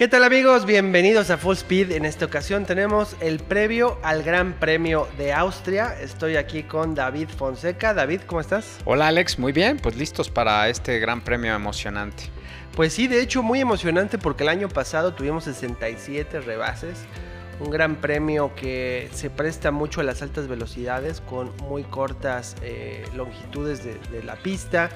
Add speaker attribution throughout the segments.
Speaker 1: ¿Qué tal amigos? Bienvenidos a Full Speed. En esta ocasión tenemos el previo al Gran Premio de Austria. Estoy aquí con David Fonseca. David, ¿cómo estás?
Speaker 2: Hola Alex, muy bien, pues listos para este Gran Premio emocionante.
Speaker 1: Pues sí, de hecho muy emocionante porque el año pasado tuvimos 67 rebases. Un gran premio que se presta mucho a las altas velocidades con muy cortas eh, longitudes de, de la pista,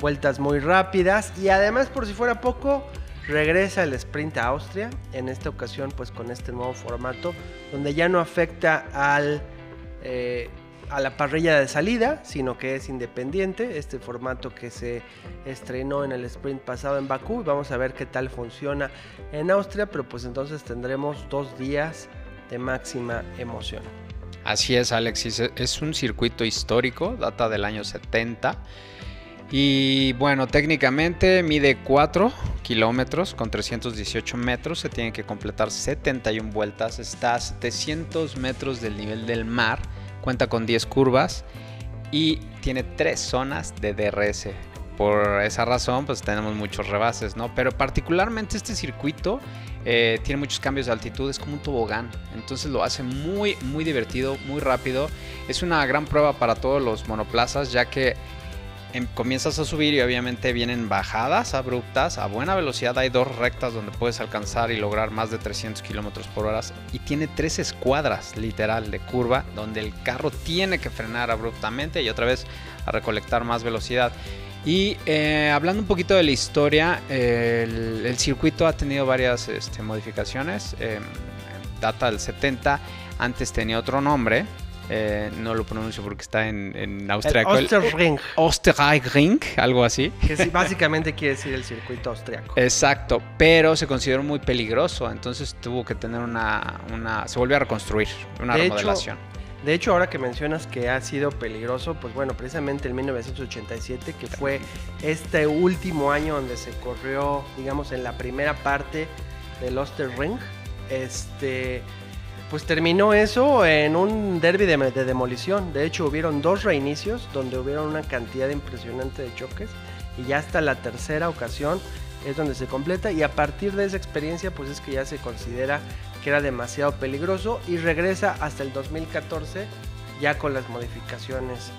Speaker 1: vueltas muy rápidas y además por si fuera poco regresa el sprint a Austria, en esta ocasión pues con este nuevo formato, donde ya no afecta al, eh, a la parrilla de salida, sino que es independiente, este formato que se estrenó en el sprint pasado en Bakú, vamos a ver qué tal funciona en Austria, pero pues entonces tendremos dos días de máxima emoción.
Speaker 2: Así es, Alexis, es un circuito histórico, data del año 70 y bueno, técnicamente mide 4 kilómetros con 318 metros. Se tienen que completar 71 vueltas. Está a 700 metros del nivel del mar. Cuenta con 10 curvas y tiene 3 zonas de DRS. Por esa razón, pues tenemos muchos rebases, ¿no? Pero particularmente este circuito eh, tiene muchos cambios de altitud, es como un tobogán. Entonces lo hace muy, muy divertido, muy rápido. Es una gran prueba para todos los monoplazas, ya que Em, comienzas a subir y obviamente vienen bajadas abruptas a buena velocidad. Hay dos rectas donde puedes alcanzar y lograr más de 300 kilómetros por hora. Y tiene tres escuadras literal de curva donde el carro tiene que frenar abruptamente y otra vez a recolectar más velocidad. Y eh, hablando un poquito de la historia, el, circuito ha tenido varias este, modificaciones. Em, data del 70, antes tenía otro nombre, eh, no lo pronuncio porque está en, en austriaco.
Speaker 1: Osterring.
Speaker 2: Osterring, algo así.
Speaker 1: Que básicamente quiere decir el circuito austriaco.
Speaker 2: Exacto, pero se consideró muy peligroso, entonces tuvo que tener una... una se volvió a reconstruir, una remodelación.
Speaker 1: de hecho, ahora que mencionas que ha sido peligroso, pues bueno, precisamente en 1987, que fue este último año donde se corrió, digamos, en la primera parte del Osterring, este pues terminó eso en un derby de, demolición. De hecho, hubieron dos reinicios donde hubieron una cantidad impresionante de choques y ya hasta la tercera ocasión es donde se completa y a partir de esa experiencia pues es que ya se considera que era demasiado peligroso y regresa hasta el 2014 ya con las modificaciones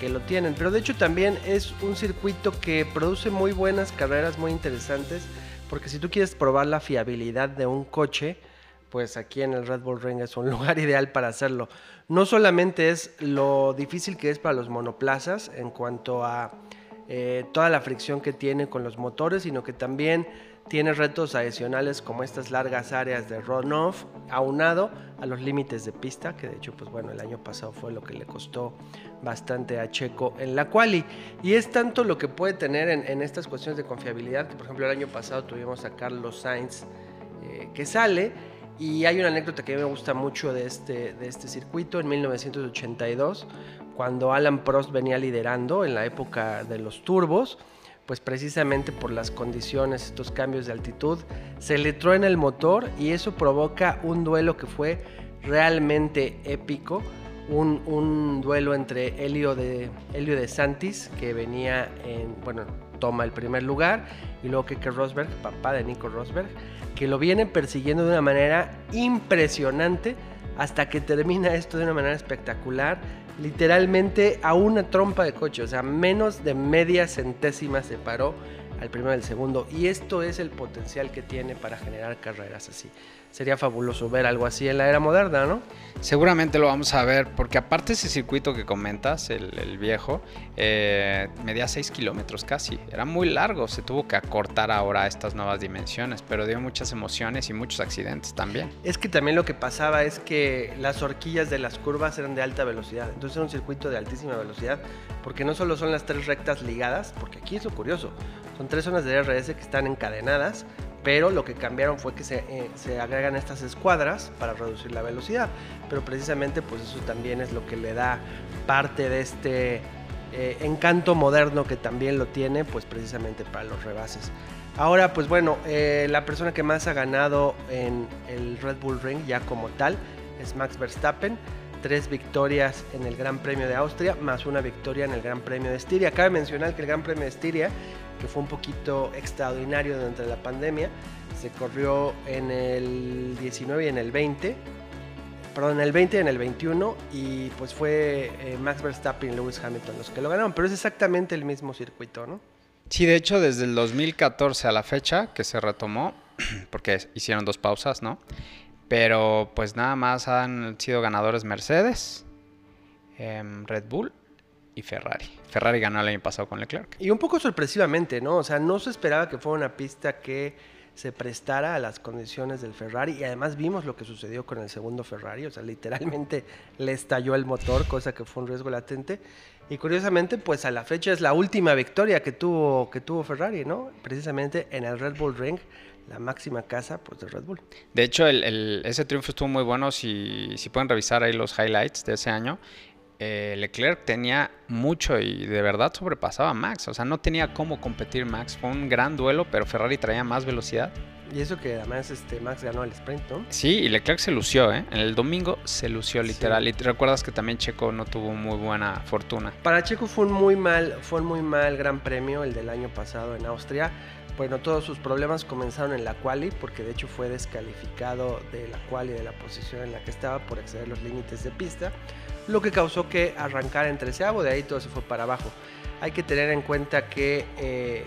Speaker 1: que lo tienen. Pero de hecho también es un circuito que produce muy buenas carreras muy interesantes porque si tú quieres probar la fiabilidad de un coche, pues aquí en el Red Bull Ring es un lugar ideal para hacerlo. No solamente es lo difícil que es para los monoplazas en cuanto a eh, toda la fricción que tiene con los motores, sino que también tiene retos adicionales como estas largas áreas de runoff aunado a los límites de pista, que de hecho, pues bueno, el año pasado fue lo que le costó bastante a Checo en la quali. Y es tanto lo que puede tener en, estas cuestiones de confiabilidad, que por ejemplo el año pasado tuvimos a Carlos Sainz eh, que sale y hay una anécdota que me gusta mucho de este, de este circuito. En 1982, cuando Alan Prost venía liderando en la época de los turbos, pues precisamente por las condiciones, estos cambios de altitud, se le truena el motor y eso provoca un duelo que fue realmente épico. Un, un duelo entre Helio de, Helio de Santis, que venía en, bueno, toma el primer lugar, y luego Keke Rosberg, papá de Nico Rosberg, que lo viene persiguiendo de una manera impresionante hasta que termina esto de una manera espectacular, literalmente a una trompa de coche, o sea, menos de media centésima se paró al primero y al segundo, y esto es el potencial que tiene para generar carreras así sería fabuloso ver algo así en la era moderna, ¿no?
Speaker 2: Seguramente lo vamos a ver, porque aparte ese circuito que comentas, el, viejo, eh, medía 6 kilómetros casi. Era muy largo, se tuvo que acortar ahora a estas nuevas dimensiones, pero dio muchas emociones y muchos accidentes también.
Speaker 1: Es que también lo que pasaba es que las horquillas de las curvas eran de alta velocidad, entonces era un circuito de altísima velocidad, porque no solo son las tres rectas ligadas, porque aquí es lo curioso, son tres zonas de DRS que están encadenadas, pero lo que cambiaron fue que eh, se, agregan estas escuadras para reducir la velocidad. Pero precisamente pues eso también es lo que le da parte de este eh, encanto moderno que también lo tiene pues precisamente para los rebases. Ahora pues bueno, eh, la persona que más ha ganado en el Red Bull Ring ya como tal es Max Verstappen. Tres victorias en el Gran Premio de Austria, más una victoria en el Gran Premio de Estiria. Cabe mencionar que el Gran Premio de Estiria que fue un poquito extraordinario durante la pandemia, se corrió en el 19 y en el 20. Perdón, en el 20 y en el 21. Y pues fue eh, Max Verstappen y Lewis Hamilton los que lo ganaron. Pero es exactamente el mismo circuito, ¿no?
Speaker 2: Sí, de hecho, desde el 2014 a la fecha que se retomó, porque hicieron dos pausas, ¿no? Pero pues nada más han sido ganadores Mercedes, em, Red Bull y Ferrari. Ferrari ganó el año pasado con Leclerc.
Speaker 1: Y un poco sorpresivamente, ¿no? O sea, no se esperaba que fuera una pista que se prestara a las condiciones del Ferrari y además vimos lo que sucedió con el segundo Ferrari, o sea, literalmente le estalló el motor, cosa que fue un riesgo latente. Y curiosamente, pues a la fecha es la última victoria que tuvo, que tuvo Ferrari, ¿no? Precisamente en el Red Bull Ring, la máxima casa pues, de Red Bull.
Speaker 2: De hecho, el, ese triunfo estuvo muy bueno. Si, si pueden revisar ahí los highlights de ese año, eh, Leclerc tenía mucho y de verdad sobrepasaba a Max. O sea, no tenía cómo competir Max. Fue un gran duelo, pero Ferrari traía más velocidad.
Speaker 1: Y eso que además este, Max ganó el sprint, ¿no?
Speaker 2: Sí, y Leclerc se lució, ¿eh? En el domingo se lució literal. Y te recuerdas que también Checo no tuvo muy buena fortuna.
Speaker 1: Para Checo fue un muy mal, fue un muy mal gran premio el del año pasado en Austria. Bueno, todos sus problemas comenzaron en la quali, porque de hecho fue descalificado de la quali de la posición en la que estaba por exceder los límites de pista lo que causó que arrancara en treceavo, de ahí todo se fue para abajo. Hay que tener en cuenta que eh,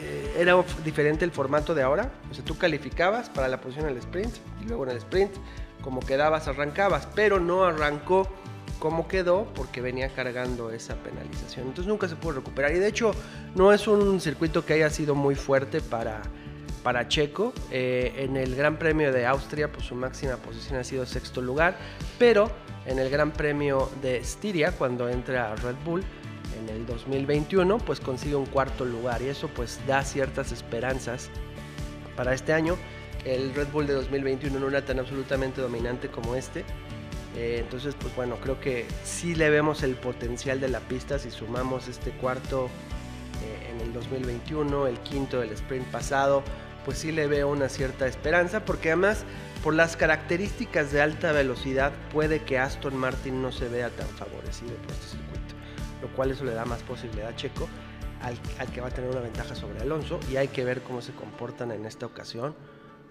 Speaker 1: eh, era diferente el formato de ahora, o sea, tú calificabas para la posición en el sprint y luego en el sprint, como quedabas, arrancabas, pero no arrancó como quedó porque venía cargando esa penalización. Entonces nunca se pudo recuperar y de hecho no es un circuito que haya sido muy fuerte para para Checo. Eh, en el Gran Premio de Austria, pues su máxima posición ha sido sexto lugar, pero en el Gran Premio de Estiria, cuando entra a Red Bull en el 2021, pues consigue un cuarto lugar y eso pues da ciertas esperanzas para este año. El Red Bull de 2021 no era tan absolutamente dominante como este. Eh, entonces, pues bueno, creo que sí le vemos el potencial de la pista si sumamos este cuarto eh, en el 2021, el quinto del sprint pasado, pues sí le veo una cierta esperanza, porque además por las características de alta velocidad puede que Aston Martin no se vea tan favorecido por este circuito, lo cual eso le da más posibilidad a Checo al, que va a tener una ventaja sobre Alonso y hay que ver cómo se comportan en esta ocasión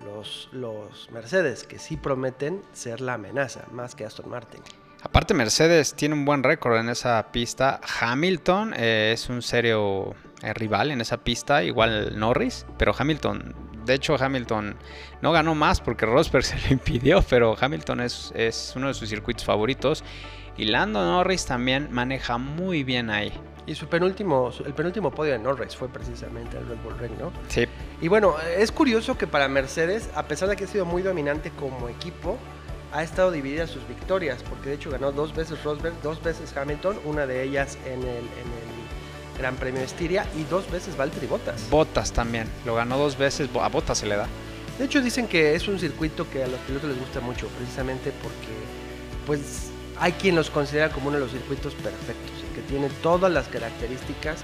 Speaker 1: los, Mercedes, que sí prometen ser la amenaza más que Aston Martin.
Speaker 2: Aparte Mercedes tiene un buen récord en esa pista. Hamilton eh, es un serio eh, rival en esa pista, igual Norris, pero Hamilton, de hecho Hamilton no ganó más porque Rosberg se lo impidió, pero Hamilton es, es uno de sus circuitos favoritos y Lando Norris también maneja muy bien ahí.
Speaker 1: Y su penúltimo, el penúltimo podio de Norris fue precisamente el Red Bull Ring, ¿no?
Speaker 2: Sí.
Speaker 1: Y bueno, es curioso que para Mercedes, a pesar de que ha sido muy dominante como equipo, ha estado dividida sus victorias, porque de hecho ganó dos veces Rosberg, dos veces Hamilton, una de ellas en el, Gran Premio de Estiria y dos veces Valtteri Bottas.
Speaker 2: Bottas también, lo ganó dos veces, a Bottas se le da.
Speaker 1: De hecho dicen que es un circuito que a los pilotos les gusta mucho, precisamente porque pues hay quien los considera como uno de los circuitos perfectos y que tiene todas las características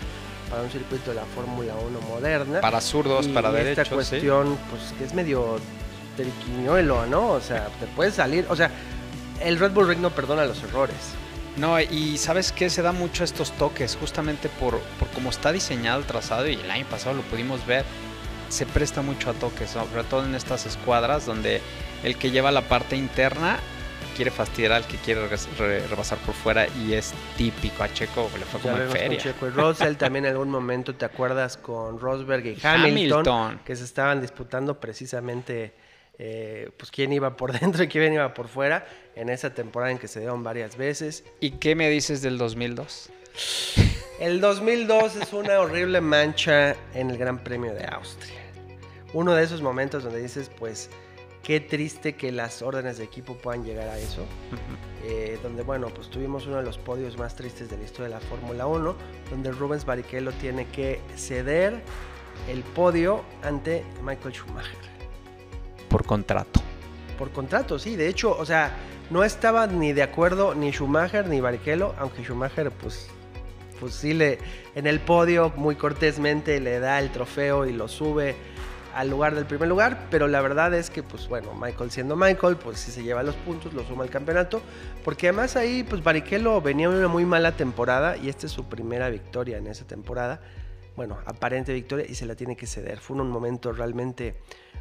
Speaker 1: para un circuito de la Fórmula 1 moderna.
Speaker 2: Para zurdos, para derechos.
Speaker 1: Esta cuestión, pues que es medio triquiñuelo, ¿no? O sea, te puedes salir, o sea, el Red Bull Ring no perdona los errores.
Speaker 2: No, y sabes que se da mucho estos toques, justamente por, por cómo está diseñado el trazado, y el año pasado lo pudimos ver, se presta mucho a toques, sobre todo en estas escuadras donde el que lleva la parte interna quiere fastidiar al que quiere rebasar por fuera y es típico a Checo, le fue como en feria.
Speaker 1: Checo y Russell también en algún momento te acuerdas con Rosberg y Hamilton, que se estaban disputando precisamente eh, pues quién iba por dentro y quién iba por fuera en esa temporada en que se dieron varias veces.
Speaker 2: ¿Y qué me dices del 2002?
Speaker 1: El 2002 es una horrible mancha en el Gran Premio de Austria. Uno de esos momentos donde dices, pues, qué triste que las órdenes de equipo puedan llegar a eso. Eh, donde, bueno, pues tuvimos uno de los podios más tristes de la historia de la Fórmula 1, donde Rubens Barrichello tiene que ceder el podio ante Michael Schumacher
Speaker 2: por contrato.
Speaker 1: Por contrato, sí. De hecho, o sea, no estaba ni de acuerdo ni Schumacher ni Barrichello, aunque Schumacher, pues, pues sí le, en el podio muy cortésmente le da el trofeo y lo sube al lugar del primer lugar, pero la verdad es que, pues bueno, Michael siendo Michael, pues sí se lleva los puntos, lo suma al campeonato, porque además ahí, pues Barrichello venía una muy mala temporada y esta es su primera victoria en esa temporada. bueno, aparente victoria y se la tiene que ceder. Fue un momento realmente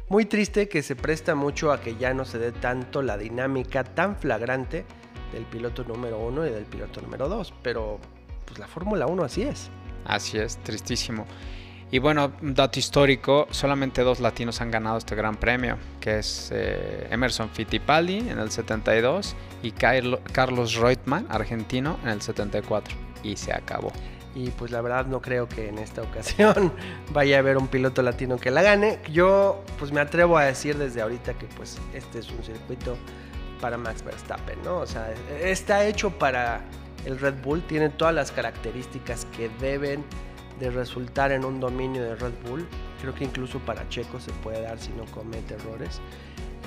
Speaker 1: muy triste que se presta mucho a que ya no se dé tanto la dinámica tan flagrante del piloto número uno y del piloto número dos, pero pues la Fórmula 1 así es.
Speaker 2: Así es, tristísimo. Y bueno, dato histórico, solamente dos latinos han ganado este gran premio, que es eh, Emerson Fittipaldi en el 72 y Carlos Reutemann, argentino, en el 74. Y se acabó.
Speaker 1: Y pues la verdad no creo que en esta ocasión vaya a haber un piloto latino que la gane. Yo pues me atrevo a decir desde ahorita que pues este es un circuito para Max Verstappen, ¿no? O sea, está hecho para el Red Bull, tiene todas las características que deben de resultar en un dominio de Red Bull. Creo que incluso para Checo se puede dar si no comete errores.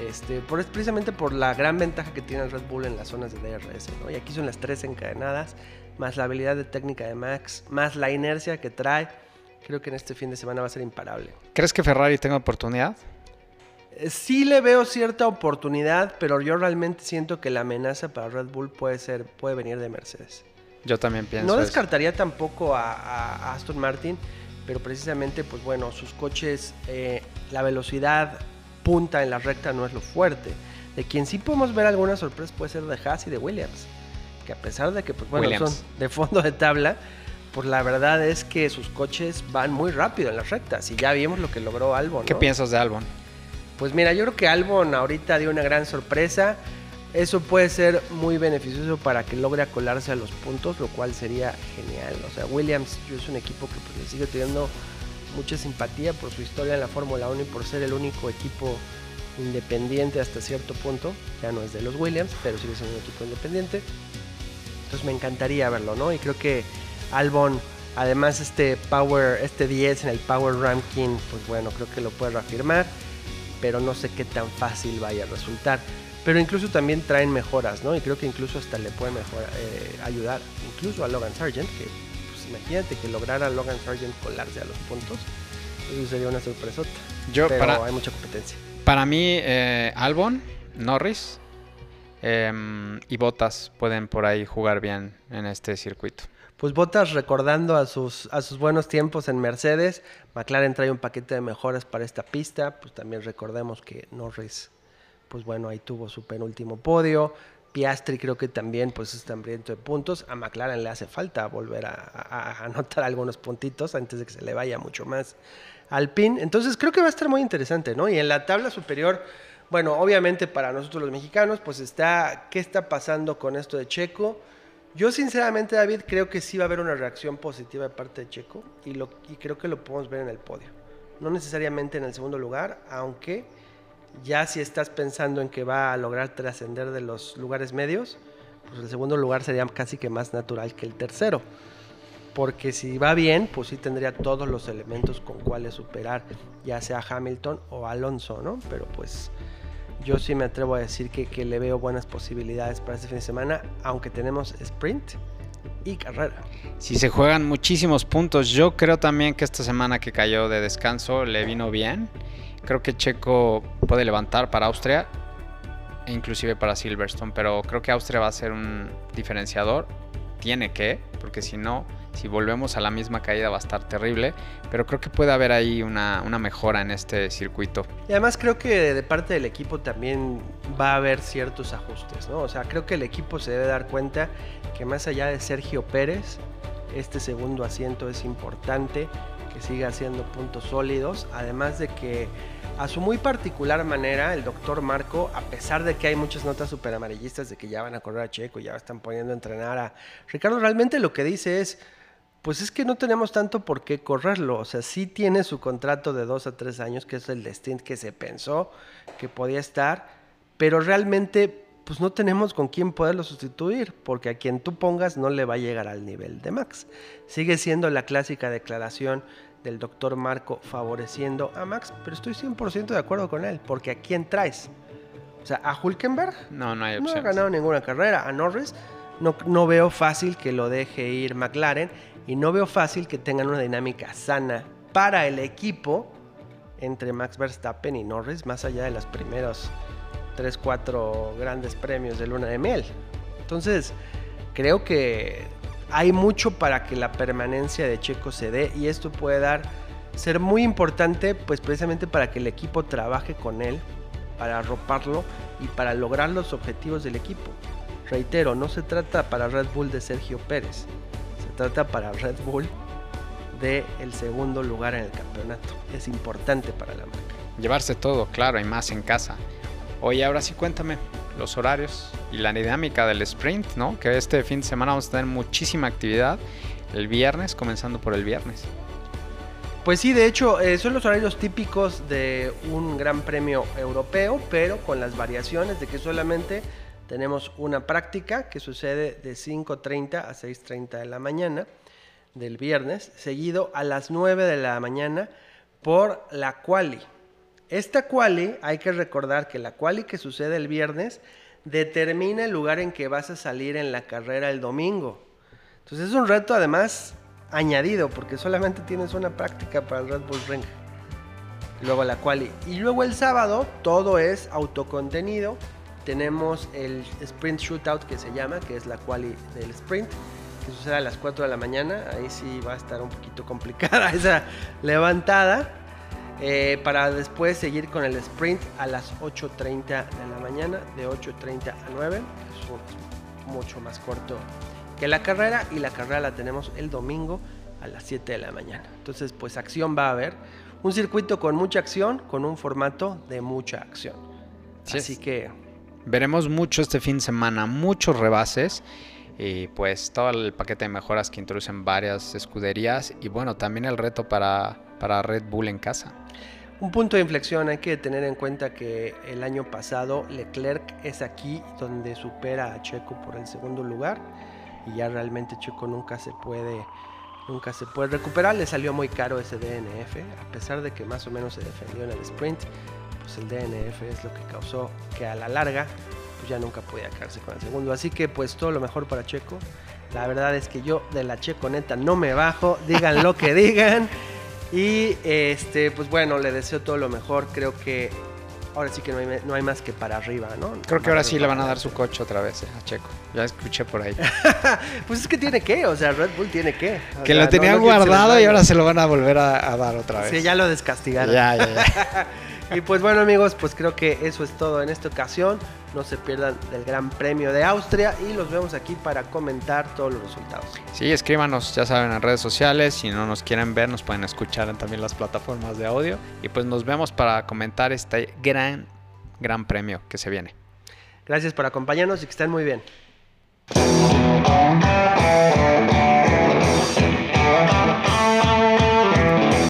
Speaker 1: Este, por, precisamente por la gran ventaja que tiene el Red Bull en las zonas de DRS. Y aquí son las tres encadenadas, más la habilidad de técnica de Max, más la inercia que trae. Creo que en este fin de semana va a ser imparable.
Speaker 2: ¿Crees que Ferrari tenga oportunidad?
Speaker 1: Eh, sí le veo cierta oportunidad, pero yo realmente siento que la amenaza para Red Bull puede ser, puede venir de Mercedes.
Speaker 2: Yo también pienso.
Speaker 1: No descartaría tampoco a, Aston Martin, pero precisamente, pues bueno, sus coches, eh, la velocidad punta en la recta no es lo fuerte. De quien sí podemos ver alguna sorpresa puede ser de Haas y de Williams, que a pesar de que, pues bueno, son de fondo de tabla, pues la verdad es que sus coches van muy rápido en las rectas y ya vimos lo que logró Albon.
Speaker 2: ¿Qué piensas de Albon?
Speaker 1: Pues mira, yo creo que Albon ahorita dio una gran sorpresa. Eso puede ser muy beneficioso para que logre acolarse a los puntos, lo cual sería genial. O sea, Williams es un equipo que pues, le sigue teniendo mucha simpatía por su historia en la Fórmula 1 y por ser el único equipo independiente hasta cierto punto. Ya no es de los Williams, pero sigue siendo un equipo independiente. Entonces me encantaría verlo, ¿no? Y creo que Albon, además este Power, este 10 en el Power Ranking, pues bueno, creo que lo puede reafirmar, pero no sé qué tan fácil vaya a resultar. Pero incluso también traen mejoras, ¿no? Y creo que incluso hasta le puede mejorar, eh, ayudar, incluso a Logan Sargent, que pues, imagínate que lograra Logan Sargent colarse a los puntos. Eso sería una sorpresota. Yo, pero para, hay mucha competencia.
Speaker 2: Para mí, eh, Albon, Norris em, y Bottas pueden por ahí jugar bien en este circuito.
Speaker 1: Pues Bottas recordando a sus, a sus buenos tiempos en Mercedes, McLaren trae un paquete de mejoras para esta pista, pues también recordemos que Norris pues bueno, ahí tuvo su penúltimo podio. Piastri creo que también pues está hambriento de puntos. A McLaren le hace falta volver a, anotar algunos puntitos antes de que se le vaya mucho más al pin. Entonces creo que va a estar muy interesante, ¿no? Y en la tabla superior, bueno, obviamente para nosotros los mexicanos, pues está, ¿qué está pasando con esto de Checo? Yo sinceramente, David, creo que sí va a haber una reacción positiva de parte de Checo y, lo, y creo que lo podemos ver en el podio. No necesariamente en el segundo lugar, aunque ya si estás pensando en que va a lograr trascender de los lugares medios, pues el segundo lugar sería casi que más natural que el tercero. Porque si va bien, pues sí tendría todos los elementos con cuales superar, ya sea Hamilton o Alonso, ¿no? Pero pues yo sí me atrevo a decir que, que le veo buenas posibilidades para este fin de semana, aunque tenemos sprint y carrera.
Speaker 2: Si se juegan muchísimos puntos, yo creo también que esta semana que cayó de descanso le vino bien Creo que Checo puede levantar para Austria e inclusive para Silverstone, pero creo que Austria va a ser un diferenciador. Tiene que, porque si no, si volvemos a la misma caída va a estar terrible, pero creo que puede haber ahí una, una, mejora en este circuito.
Speaker 1: Y además creo que de parte del equipo también va a haber ciertos ajustes, ¿no? O sea, creo que el equipo se debe dar cuenta que más allá de Sergio Pérez, este segundo asiento es importante, que siga haciendo puntos sólidos, además de que a su muy particular manera, el doctor Marco, a pesar de que hay muchas notas super amarillistas de que ya van a correr a Checo, ya están poniendo a entrenar a Ricardo, realmente lo que dice es, pues es que no tenemos tanto por qué correrlo. O sea, sí tiene su contrato de dos a tres años, que es el destino que se pensó que podía estar, pero realmente pues no tenemos con quién poderlo sustituir, porque a quien tú pongas no le va a llegar al nivel de Max. Sigue siendo la clásica declaración del doctor Marco favoreciendo a Max, pero estoy 100% de acuerdo con él, porque ¿a quién traes? O sea, a Hulkenberg
Speaker 2: no, no, hay
Speaker 1: no ha ganado ninguna carrera, a Norris no, no veo fácil que lo deje ir McLaren y no veo fácil que tengan una dinámica sana para el equipo entre Max Verstappen y Norris, más allá de los primeros 3, 4 grandes premios de luna de miel. Entonces, creo que hay mucho para que la permanencia de Checo se dé y esto puede dar ser muy importante pues precisamente para que el equipo trabaje con él, para arroparlo y para lograr los objetivos del equipo. Reitero, no se trata para Red Bull de Sergio Pérez, trata para Red Bull de el segundo lugar en el campeonato. Es importante para la marca.
Speaker 2: Llevarse todo, claro, y más en casa. Oye, ahora sí cuéntame los horarios y la dinámica del sprint, ¿no? Que este fin de semana vamos a tener muchísima actividad el viernes, comenzando por el viernes.
Speaker 1: Pues sí, de hecho, eh, son los horarios típicos de un gran premio europeo, pero con las variaciones de que solamente tenemos una práctica que sucede de 5.30 a 6.30 de la mañana del viernes, seguido a las 9 de la mañana por la quali. Esta quali, hay que recordar que la quali que sucede el viernes determina el lugar en que vas a salir en la carrera el domingo. Entonces es un reto además añadido porque solamente tienes una práctica para el Red Bull Ring. Luego la quali. Y luego el sábado todo es autocontenido. Tenemos el sprint shootout que se llama, que es la quali del sprint que sucede a las 4 de la mañana. Ahí sí va a estar un poquito complicada esa levantada. Eh, para después seguir con el sprint a las 8.30 de la mañana, de 8.30 a 9. Es mucho más corto que la carrera y la carrera la tenemos el domingo a las 7 de la mañana. Entonces, pues acción va a haber. Un circuito con mucha acción, con un formato de mucha acción. Así que...
Speaker 2: Veremos mucho este fin de semana, muchos rebases y pues todo el paquete de mejoras que introducen varias escuderías y bueno, también el reto para, para Red Bull en casa.
Speaker 1: Un punto de inflexión, hay que tener en cuenta que el año pasado Leclerc es aquí donde supera a Checo por el segundo lugar y ya realmente Checo nunca se puede nunca se puede recuperar, le salió muy caro ese DNF, a pesar de que más o menos se defendió en el sprint, pues el DNF es lo que causó que a la larga pues ya nunca podía quedarse con el segundo. Así que pues todo lo mejor para Checo. La verdad es que yo de la Checo neta no me bajo, digan lo que digan. Y este, pues bueno, le deseo todo lo mejor. Creo que ahora sí que no hay, más que para arriba, ¿no?
Speaker 2: Creo que ahora sí le van a dar su coche otra vez eh, a Checo. Ya escuché por ahí.
Speaker 1: pues es que tiene que, o sea, Red Bull tiene que.
Speaker 2: que lo tenían guardado y ahora se lo van a volver a, a, dar otra vez.
Speaker 1: Sí, ya lo descastigaron. Ya, ya, ya. y pues bueno amigos, pues creo que eso es todo en esta ocasión. No se pierdan del Gran Premio de Austria y los vemos aquí para comentar todos los resultados.
Speaker 2: Sí, escríbanos, ya saben, en redes sociales. Si no nos quieren ver, nos pueden escuchar en también las plataformas de audio. Y pues nos vemos para comentar este gran, gran premio que se viene.
Speaker 1: Gracias por acompañarnos y que estén muy bien.